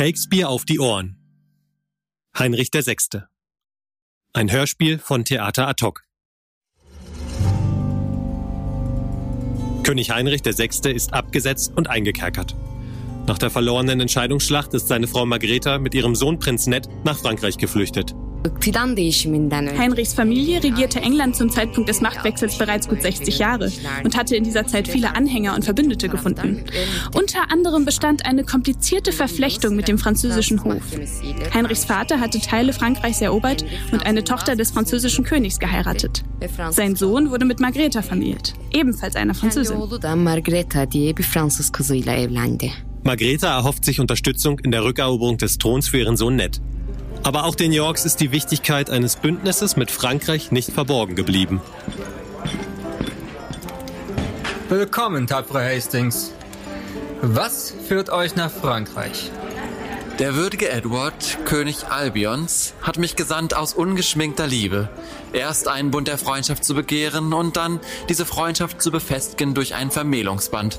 Shakespeare auf die Ohren. Heinrich VI. Ein Hörspiel von Theater ad hoc. König Heinrich VI. ist abgesetzt und eingekerkert. Nach der verlorenen Entscheidungsschlacht ist seine Frau Margrethe mit ihrem Sohn Prinz Ned nach Frankreich geflüchtet. Heinrichs Familie regierte England zum Zeitpunkt des Machtwechsels bereits gut 60 Jahre und hatte in dieser Zeit viele Anhänger und Verbündete gefunden. Unter anderem bestand eine komplizierte Verflechtung mit dem französischen Hof. Heinrichs Vater hatte Teile Frankreichs erobert und eine Tochter des französischen Königs geheiratet. Sein Sohn wurde mit Margrethe vermählt, ebenfalls einer Französin. Margrethe erhofft sich Unterstützung in der Rückeroberung des Throns für ihren Sohn Ned. Aber auch den Yorks ist die Wichtigkeit eines Bündnisses mit Frankreich nicht verborgen geblieben. Willkommen, tapfere Hastings. Was führt euch nach Frankreich? Der würdige Edward, König Albions, hat mich gesandt aus ungeschminkter Liebe. Erst einen Bund der Freundschaft zu begehren und dann diese Freundschaft zu befestigen durch ein Vermählungsband.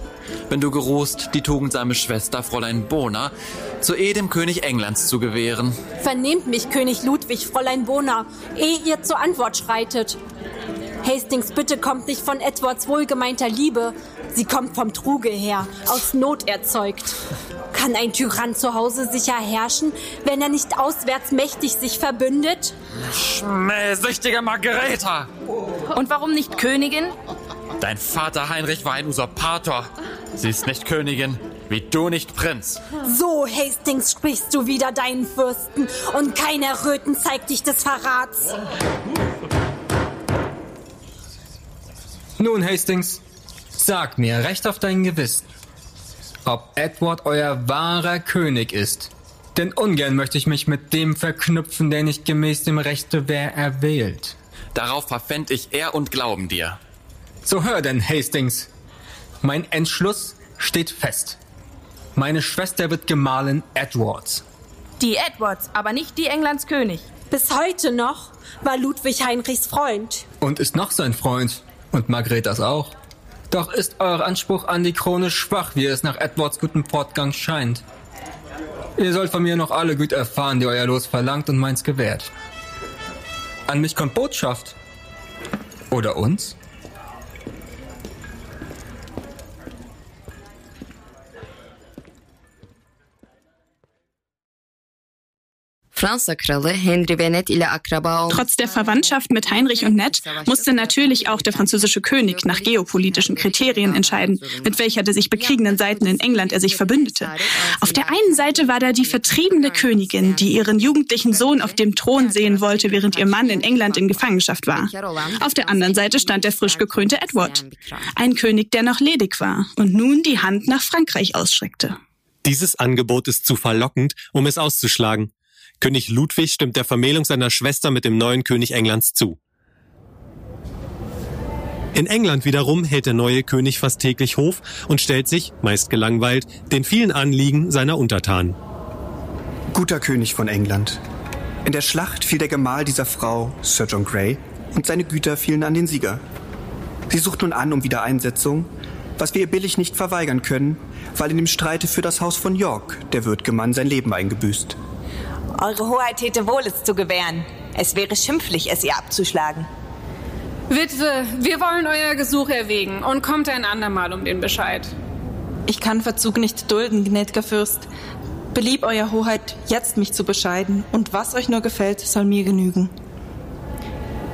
Wenn du geruhst, die tugendsame Schwester Fräulein Bona zu Ehe dem König Englands zu gewähren. Vernehmt mich, König Ludwig, Fräulein Bona, ehe ihr zur Antwort schreitet. Hastings Bitte kommt nicht von Edwards wohlgemeinter Liebe. Sie kommt vom Truge her, aus Not erzeugt. Kann ein Tyrann zu Hause sicher herrschen, wenn er nicht auswärts mächtig sich verbündet? Schmähsüchtige Margareta! Und warum nicht Königin? Dein Vater Heinrich war ein Usurpator. Sie ist nicht Königin, wie du nicht Prinz. So, Hastings, sprichst du wieder deinen Fürsten und kein Erröten zeigt dich des Verrats. Nun, Hastings, sag mir recht auf dein Gewissen, ob Edward euer wahrer König ist. Denn ungern möchte ich mich mit dem verknüpfen, der nicht gemäß dem Rechte wer erwählt. Darauf verpfänd ich Ehr und Glauben dir. So hör denn, Hastings. Mein Entschluss steht fest. Meine Schwester wird Gemahlin Edwards. Die Edwards, aber nicht die Englands König. Bis heute noch war Ludwig Heinrichs Freund. Und ist noch sein Freund. Und Margretas auch. Doch ist euer Anspruch an die Krone schwach, wie es nach Edwards gutem Fortgang scheint. Ihr sollt von mir noch alle Güter erfahren, die euer Los verlangt und meins gewährt. An mich kommt Botschaft. Oder uns? Trotz der Verwandtschaft mit Heinrich und Ned musste natürlich auch der französische König nach geopolitischen Kriterien entscheiden, mit welcher der sich bekriegenden Seiten in England er sich verbündete. Auf der einen Seite war da die vertriebene Königin, die ihren jugendlichen Sohn auf dem Thron sehen wollte, während ihr Mann in England in Gefangenschaft war. Auf der anderen Seite stand der frisch gekrönte Edward, ein König, der noch ledig war und nun die Hand nach Frankreich ausstreckte. Dieses Angebot ist zu verlockend, um es auszuschlagen. König Ludwig stimmt der Vermählung seiner Schwester mit dem neuen König Englands zu. In England wiederum hält der neue König fast täglich Hof und stellt sich, meist gelangweilt, den vielen Anliegen seiner Untertanen. Guter König von England. In der Schlacht fiel der Gemahl dieser Frau, Sir John Grey, und seine Güter fielen an den Sieger. Sie sucht nun an um Wiedereinsetzung, was wir ihr billig nicht verweigern können, weil in dem Streite für das Haus von York der Würdgemann sein Leben eingebüßt. Eure Hoheit täte wohl, es zu gewähren. Es wäre schimpflich, es ihr abzuschlagen. Witwe, wir wollen euer Gesuch erwägen und kommt ein andermal um den Bescheid. Ich kann Verzug nicht dulden, gnädiger Fürst. Belieb euer Hoheit, jetzt mich zu bescheiden, und was euch nur gefällt, soll mir genügen.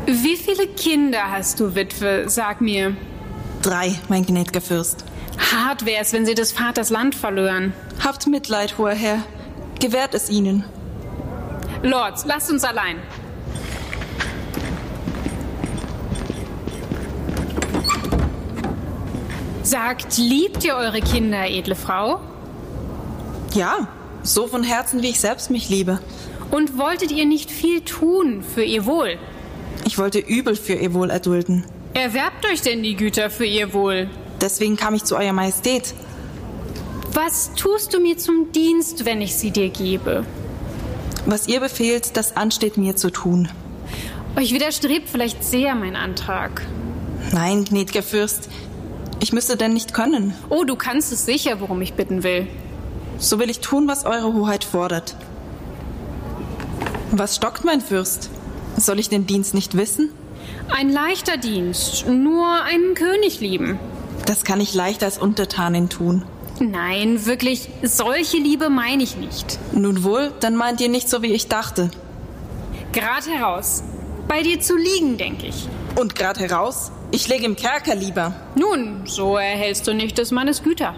Wie viele Kinder hast du, Witwe? Sag mir. Drei, mein gnädiger Fürst. Hart wär's, wenn sie des Vaters Land verlören. Habt Mitleid, hoher Herr. Gewährt es ihnen. Lords, lasst uns allein. Sagt, liebt ihr eure Kinder, edle Frau? Ja, so von Herzen, wie ich selbst mich liebe. Und wolltet ihr nicht viel tun für ihr Wohl? Ich wollte übel für ihr Wohl erdulden. Erwerbt euch denn die Güter für ihr Wohl? Deswegen kam ich zu Euer Majestät. Was tust du mir zum Dienst, wenn ich sie dir gebe? Was ihr befehlt, das ansteht mir zu tun. Euch widerstrebt vielleicht sehr mein Antrag. Nein, gnädiger Fürst, ich müsste denn nicht können. Oh, du kannst es sicher, worum ich bitten will. so will ich tun, was Eure Hoheit fordert. Was stockt, mein Fürst? Soll ich den Dienst nicht wissen? Ein leichter Dienst, nur einen König lieben. Das kann ich leicht als Untertanin tun. Nein, wirklich, solche Liebe meine ich nicht. Nun wohl, dann meint ihr nicht so, wie ich dachte. Grad heraus. Bei dir zu liegen, denke ich. Und grad heraus? Ich lege im Kerker lieber. Nun, so erhältst du nicht des Mannes Güter.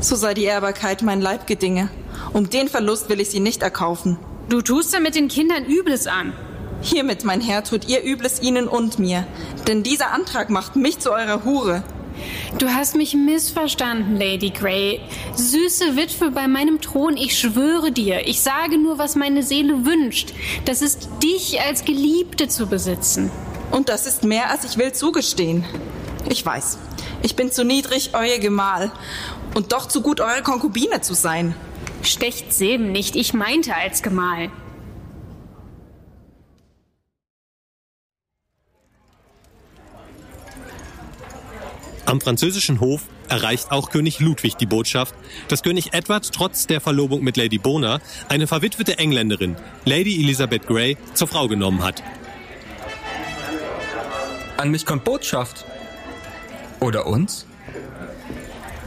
So sei die Ehrbarkeit mein Leibgedinge. Um den Verlust will ich sie nicht erkaufen. Du tust damit den Kindern Übles an. Hiermit, mein Herr, tut ihr Übles ihnen und mir. Denn dieser Antrag macht mich zu eurer Hure. Du hast mich missverstanden, Lady Grey. Süße Witwe bei meinem Thron, ich schwöre dir, ich sage nur, was meine Seele wünscht. Das ist dich als Geliebte zu besitzen. Und das ist mehr, als ich will zugestehen. Ich weiß, ich bin zu niedrig, euer Gemahl. Und doch zu gut, eure Konkubine zu sein. Stecht Seben nicht, ich meinte als Gemahl. Am französischen Hof erreicht auch König Ludwig die Botschaft, dass König Edward trotz der Verlobung mit Lady Bona eine verwitwete Engländerin, Lady Elizabeth Grey, zur Frau genommen hat. An mich kommt Botschaft. Oder uns?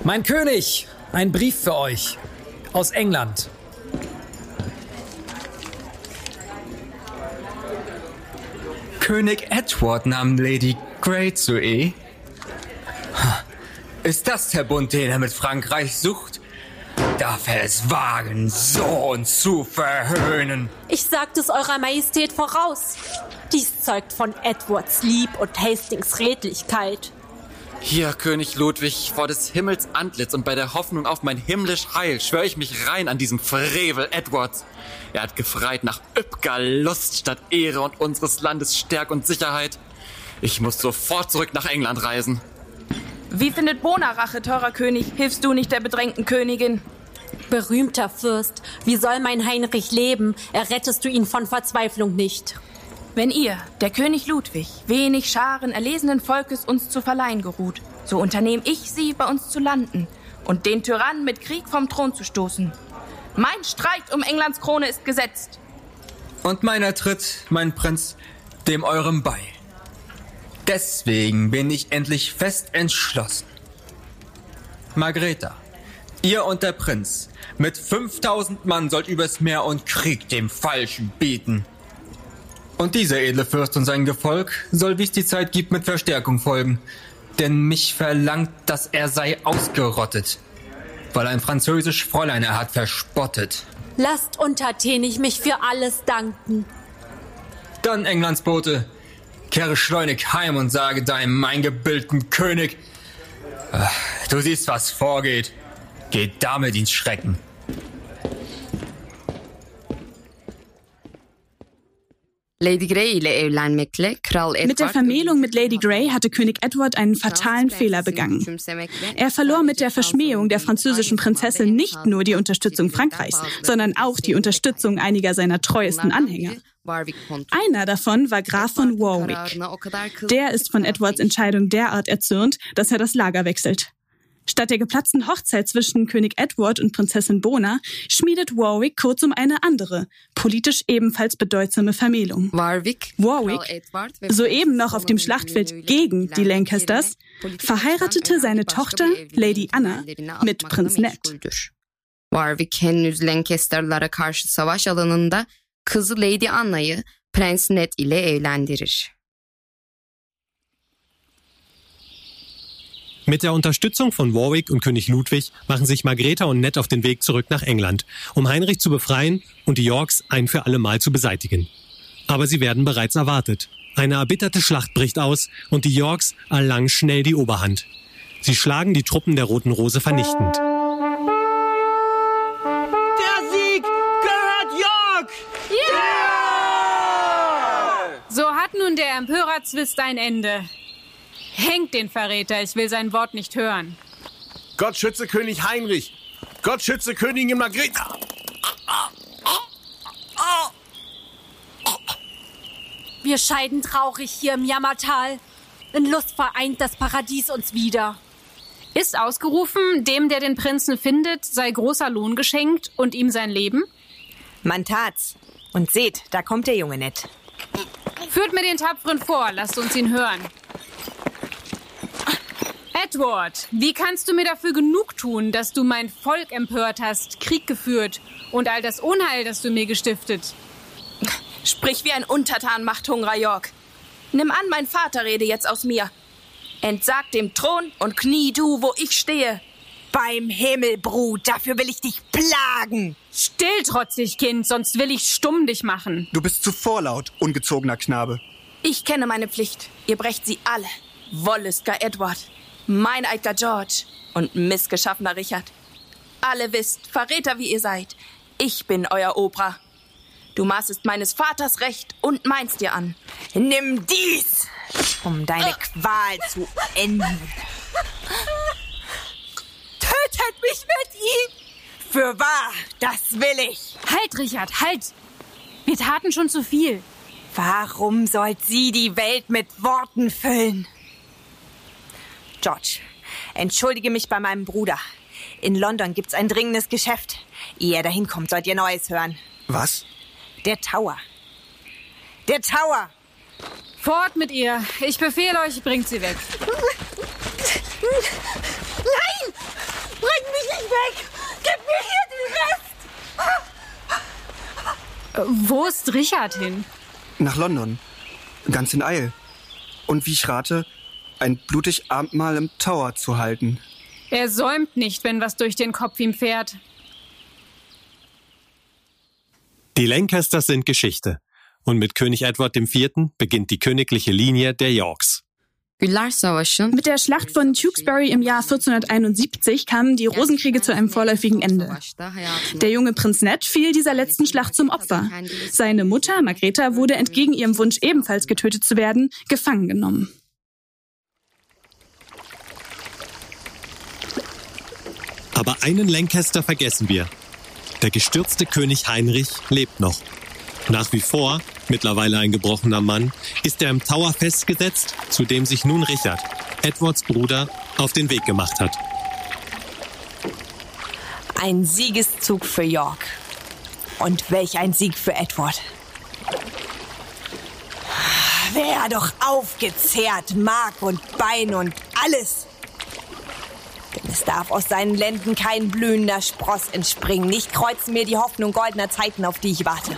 Mein König, ein Brief für euch. Aus England. König Edward nahm Lady Grey zu Ehe. Ist das der Bund, den er mit Frankreich sucht? Darf er es wagen, Sohn zu verhöhnen? Ich sagte es Eurer Majestät voraus. Dies zeugt von Edwards Lieb und Hastings Redlichkeit. Hier, König Ludwig, vor des Himmels Antlitz und bei der Hoffnung auf mein himmlisch Heil schwöre ich mich rein an diesem Frevel Edwards. Er hat gefreit nach üppger Lust statt Ehre und unseres Landes Stärk und Sicherheit. Ich muss sofort zurück nach England reisen. Wie findet Bona Rache, teurer König? Hilfst du nicht der bedrängten Königin? Berühmter Fürst, wie soll mein Heinrich leben? Errettest du ihn von Verzweiflung nicht. Wenn ihr, der König Ludwig, wenig Scharen erlesenen Volkes uns zu verleihen geruht, so unternehm ich sie, bei uns zu landen und den Tyrannen mit Krieg vom Thron zu stoßen. Mein Streit um Englands Krone ist gesetzt. Und meiner tritt, mein Prinz, dem eurem bei. Deswegen bin ich endlich fest entschlossen. Margreta, ihr und der Prinz, mit 5000 Mann sollt übers Meer und Krieg dem Falschen bieten. Und dieser edle Fürst und sein Gefolg soll, wie es die Zeit gibt, mit Verstärkung folgen. Denn mich verlangt, dass er sei ausgerottet, weil ein französisch Fräulein er hat verspottet. Lasst untertänig mich für alles danken. Dann, Englands Bote, kehre schleunig heim und sage deinem eingebildeten König, ah, du siehst, was vorgeht. Geh damit ins Schrecken. Lady Grey ile evlenmekle Kral Edward Mit der Vermählung mit Lady Grey hatte König Edward einen fatalen Fehler begangen. Er verlor mit der Verschmähung der französischen Prinzessin nicht nur die Unterstützung Frankreichs, sondern auch die Unterstützung einiger seiner treuesten Anhänger. Einer davon war Graf von Warwick. Der ist von Edwards Entscheidung derart erzürnt, dass er das Lager wechselt. Statt der geplatzten Hochzeit zwischen König Edward und Prinzessin Bona schmiedet Warwick kurzum eine andere, politisch ebenfalls bedeutsame Vermählung. Warwick, Warwick soeben noch auf dem Schlachtfeld gegen die Lancasters, verheiratete seine Tochter Lady Anna mit Prinz Ned. Warwick henüz Lancaster'lara karşı savaş alanında kızı Lady Anna'yı Prens Ned ile evlendirir. Mit der Unterstützung von Warwick und König Ludwig machen sich Margrethe und Ned auf den Weg zurück nach England, um Heinrich zu befreien und die Yorks ein für alle Mal zu beseitigen. Aber sie werden bereits erwartet. Eine erbitterte Schlacht bricht aus und die Yorks erlangen schnell die Oberhand. Sie schlagen die Truppen der Roten Rose vernichtend. Der Sieg gehört York! Yeah! So hat nun der Empörerzwist ein Ende. Hängt den Verräter, ich will sein Wort nicht hören. Gott schütze König Heinrich! Gott schütze Königin Margrethe! Wir scheiden traurig hier im Jammertal. In Lust vereint das Paradies uns wieder. Ist ausgerufen, dem, der den Prinzen findet, sei großer Lohn geschenkt und ihm sein Leben? Man tat's. Und seht, da kommt der Junge nett. Führt mir den Tapferen vor, lasst uns ihn hören. Edward, wie kannst du mir dafür genug tun, dass du mein Volk empört hast, Krieg geführt und all das Unheil, das du mir gestiftet? Sprich wie ein Untertan, machthungrer York. Nimm an, mein Vater rede jetzt aus mir. Entsag dem Thron und knie du, wo ich stehe. Beim Himmel, Brut, dafür will ich dich plagen. Still, trotzig Kind, sonst will ich stumm dich machen. Du bist zu vorlaut, ungezogener Knabe. Ich kenne meine Pflicht. Ihr brecht sie alle. Wollüstger Edward, meineigter George und missgeschaffener Richard. Alle wisst, Verräter wie ihr seid, ich bin euer Opa. Du maßest meines Vaters Recht und meinst dir an. Nimm dies, um deine Qual zu enden. Tötet mich mit ihm! Für wahr, das will ich. Halt, Richard, halt! Wir taten schon zu viel. Warum sollt sie die Welt mit Worten füllen? George, entschuldige mich bei meinem Bruder. In London gibt's ein dringendes Geschäft. Ehe er dahin kommt, sollt ihr Neues hören. Was? Der Tower. Der Tower! Fort mit ihr. Ich befehle euch, bringt sie weg. Nein! Bring mich nicht weg! Gib mir hier den Rest! Wo ist Richard hin? Nach London. Ganz in Eil. Und wie ich rate, ein blutig Abendmahl im Tower zu halten. Er säumt nicht, wenn was durch den Kopf ihm fährt. Die Lancasters sind Geschichte. Und mit König Edward IV. beginnt die königliche Linie der Yorks. Mit der Schlacht von Tewkesbury im Jahr 1471 kamen die Rosenkriege zu einem vorläufigen Ende. Der junge Prinz Ned fiel dieser letzten Schlacht zum Opfer. Seine Mutter, Margreta, wurde entgegen ihrem Wunsch ebenfalls getötet zu werden, gefangen genommen. Aber einen Lancaster vergessen wir. Der gestürzte König Heinrich lebt noch. Nach wie vor, mittlerweile ein gebrochener Mann, ist er im Tower festgesetzt, zu dem sich nun Richard, Edwards Bruder, auf den Weg gemacht hat. Ein Siegeszug für York. Und welch ein Sieg für Edward. Wär doch aufgezehrt, Mark und Bein und alles. Es darf aus seinen Lenden kein blühender Spross entspringen. Nicht kreuzen mir die Hoffnung goldener Zeiten, auf die ich warte.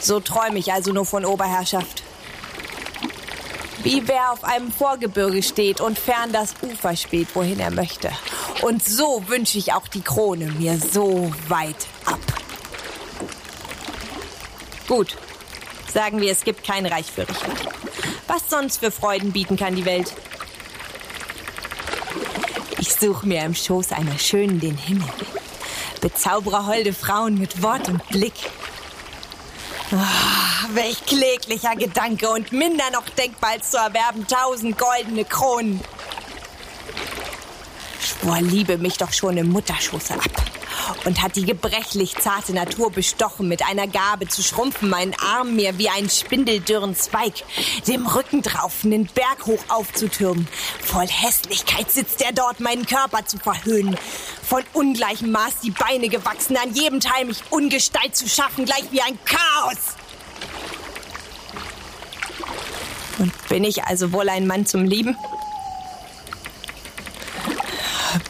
So träume ich also nur von Oberherrschaft. Wie wer auf einem Vorgebirge steht und fern das Ufer späht, wohin er möchte. Und so wünsche ich auch die Krone mir so weit ab. Gut, sagen wir, es gibt kein Reich für Richard. Was sonst für Freuden bieten kann die Welt? Ich suche mir im Schoß einer Schönen den Himmel. Bezaubere holde Frauen mit Wort und Blick. Ah, welch kläglicher Gedanke und minder noch denkbar zu erwerben tausend goldene Kronen. Schwor Liebe mich doch schon im Mutterschoße ab und hat die gebrechlich zarte Natur bestochen, mit einer Gabe zu schrumpfen, meinen Arm mir wie einen spindeldürren Zweig, dem Rücken drauf einen Berg hoch aufzutürmen. Voll Hässlichkeit sitzt er dort, meinen Körper zu verhöhnen. Von ungleichem Maß die Beine gewachsen, an jedem Teil mich Ungestalt zu schaffen, gleich wie ein Chaos. Und bin ich also wohl ein Mann zum Lieben?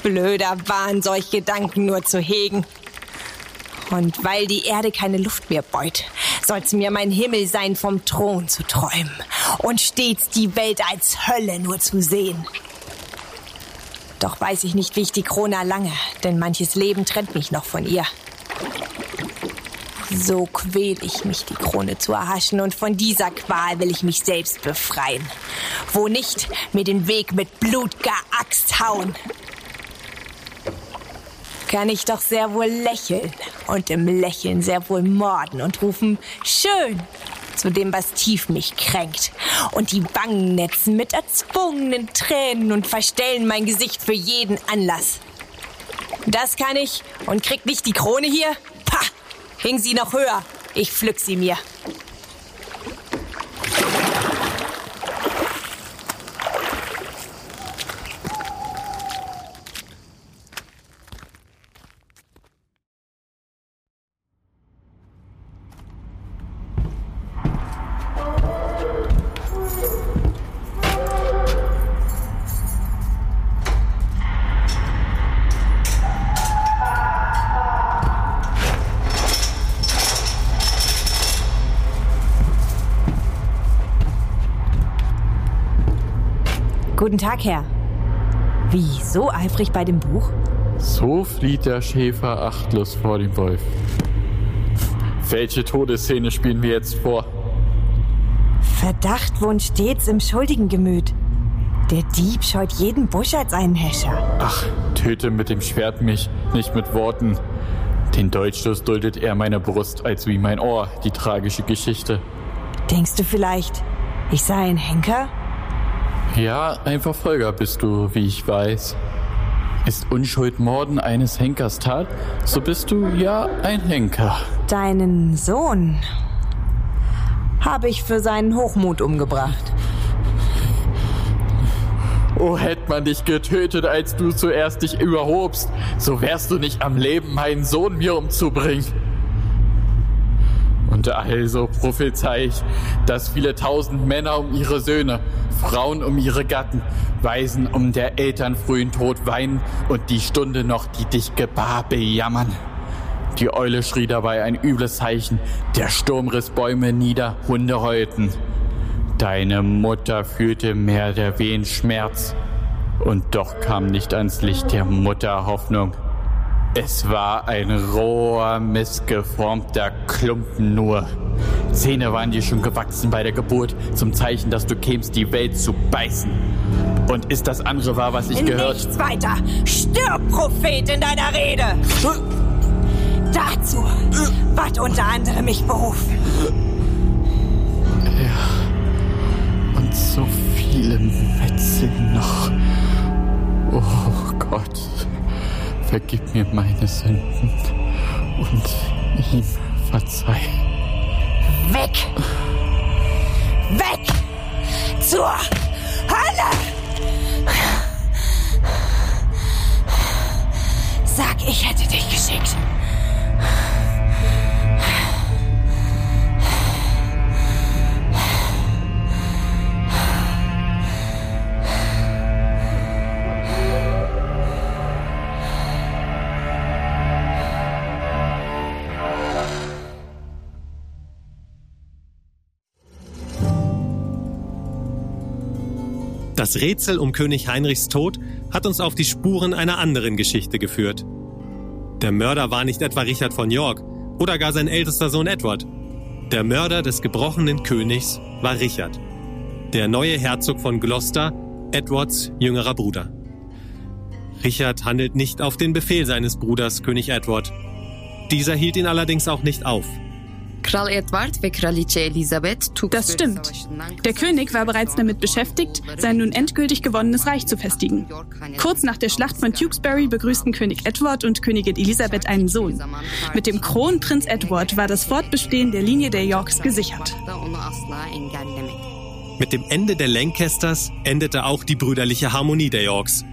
Blöder Wahn, solch Gedanken nur zu hegen. Und weil die Erde keine Luft mehr beut, soll's mir mein Himmel sein, vom Thron zu träumen und stets die Welt als Hölle nur zu sehen. Doch weiß ich nicht, wie ich die Krone erlange, denn manches Leben trennt mich noch von ihr. So quäl ich mich, die Krone zu erhaschen, und von dieser Qual will ich mich selbst befreien. Wo nicht, mir den Weg mit blutger Axt hauen kann ich doch sehr wohl lächeln und im Lächeln sehr wohl morden und rufen schön zu dem, was tief mich kränkt und die Wangen netzen mit erzwungenen Tränen und verstellen mein Gesicht für jeden Anlass. Das kann ich und kriegt nicht die Krone hier? Pah! Hing sie noch höher. Ich pflück sie mir. Guten Tag, Herr. Wie, so eifrig bei dem Buch? So flieht der Schäfer achtlos vor dem Wolf. Welche Todesszene spielen wir jetzt vor? Verdacht wohnt stets im schuldigen Gemüt. Der Dieb scheut jeden Busch als einen Häscher. Ach, töte mit dem Schwert mich, nicht mit Worten. Den Dolchstoß duldet er meiner Brust als wie mein Ohr, die tragische Geschichte. Denkst du vielleicht, ich sei ein Henker? Ja, ein Verfolger bist du, wie ich weiß. Ist Unschuld Morden eines Henkers Tat, so bist du ja ein Henker. Deinen Sohn habe ich für seinen Hochmut umgebracht. Oh, hätte man dich getötet, als du zuerst dich überhobst, so wärst du nicht am Leben, meinen Sohn mir umzubringen. Und also prophezei ich, dass viele tausend Männer um ihre Söhne, Frauen um ihre Gatten, Waisen um der Eltern frühen Tod weinen und die Stunde noch, die dich gebar, bejammern. Die Eule schrie dabei ein übles Zeichen, der Sturm riss Bäume nieder, Hunde heulten. Deine Mutter fühlte mehr der Wehen Schmerz, und doch kam nicht ans Licht der Mutter Hoffnung. Es war ein roher, missgeformter Klumpen nur. Zähne waren dir schon gewachsen bei der Geburt, zum Zeichen, dass du kämst, die Welt zu beißen. Und ist das andere wahr, was ich gehört? Nichts weiter! Stirb, Prophet, in deiner Rede! Dazu ward unter anderem mich berufen. Ja. Und so viele Metzel noch. Oh Gott vergib mir meine Sünden und ihm verzeih. Weg! Weg! Zur Hölle! Sag, ich hätte dich geschickt. Das Rätsel um König Heinrichs Tod hat uns auf die Spuren einer anderen Geschichte geführt. Der Mörder war nicht etwa Richard von York oder gar sein ältester Sohn Edward. Der Mörder des gebrochenen Königs war Richard, der neue Herzog von Gloucester, Edwards jüngerer Bruder. Richard handelt nicht auf den Befehl seines Bruders König Edward. Dieser hielt ihn allerdings auch nicht auf. Das stimmt. Der König war bereits damit beschäftigt, sein nun endgültig gewonnenes Reich zu festigen. Kurz nach der Schlacht von Tewkesbury begrüßten König Edward und Königin Elisabeth einen Sohn. Mit dem Kronprinz Edward war das Fortbestehen der Linie der Yorks gesichert. Mit dem Ende der Lancasters endete auch die brüderliche Harmonie der Yorks.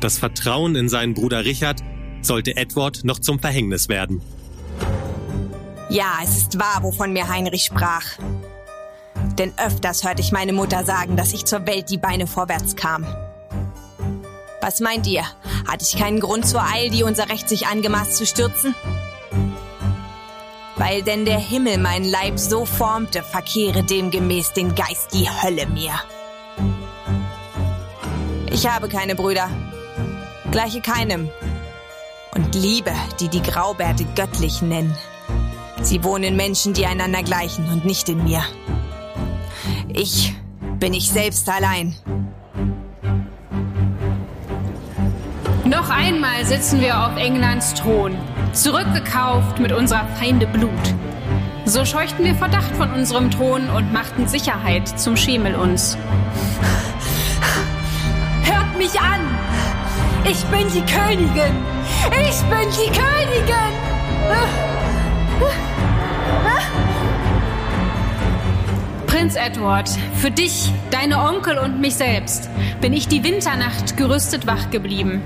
Das Vertrauen in seinen Bruder Richard sollte Edward noch zum Verhängnis werden. Ja, es ist wahr, wovon mir Heinrich sprach. Denn öfters hörte ich meine Mutter sagen, dass ich zur Welt die Beine vorwärts kam. Was meint ihr? Hatte ich keinen Grund zur Eil, die unser Recht sich angemaßt zu stürzen? Weil denn der Himmel meinen Leib so formte, verkehre demgemäß den Geist die Hölle mir. Ich habe keine Brüder, gleiche keinem. Und Liebe, die die Graubärte göttlich nennen. Sie wohnen in Menschen, die einander gleichen und nicht in mir. Ich bin ich selbst allein. Noch einmal sitzen wir auf Englands Thron, zurückgekauft mit unserer Feinde Blut. So scheuchten wir Verdacht von unserem Thron und machten Sicherheit zum Schemel uns. Hört mich an! Ich bin die Königin! Ich bin die Königin! Prinz Edward, für dich, deine Onkel und mich selbst bin ich die Winternacht gerüstet wach geblieben,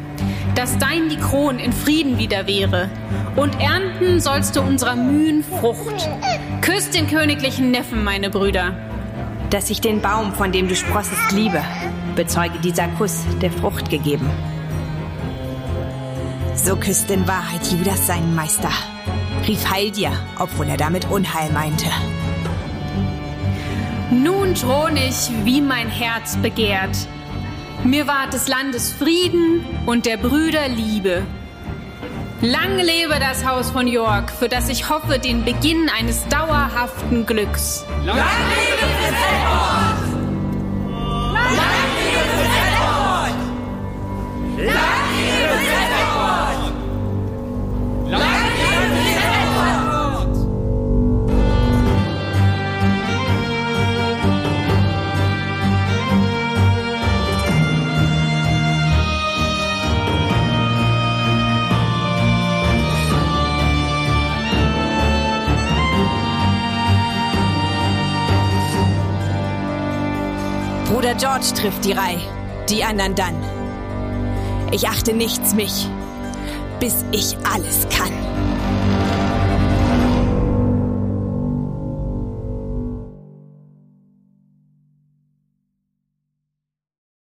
dass dein die Kron in Frieden wieder wäre. Und ernten sollst du unserer Mühen Frucht. Küsst den königlichen Neffen, meine Brüder. Dass ich den Baum, von dem du sprossest, liebe, bezeuge dieser Kuss der Frucht gegeben. So küsst in Wahrheit Judas seinen Meister, rief Heil dir, obwohl er damit Unheil meinte. Nun thron ich, wie mein Herz begehrt. Mir ward des Landes Frieden und der Brüder Liebe. Lang lebe das Haus von York, für das ich hoffe den Beginn eines dauerhaften Glücks. Lang lebe Prinz George trifft die Reihe, die anderen dann. Ich achte nichts mich, bis ich alles kann.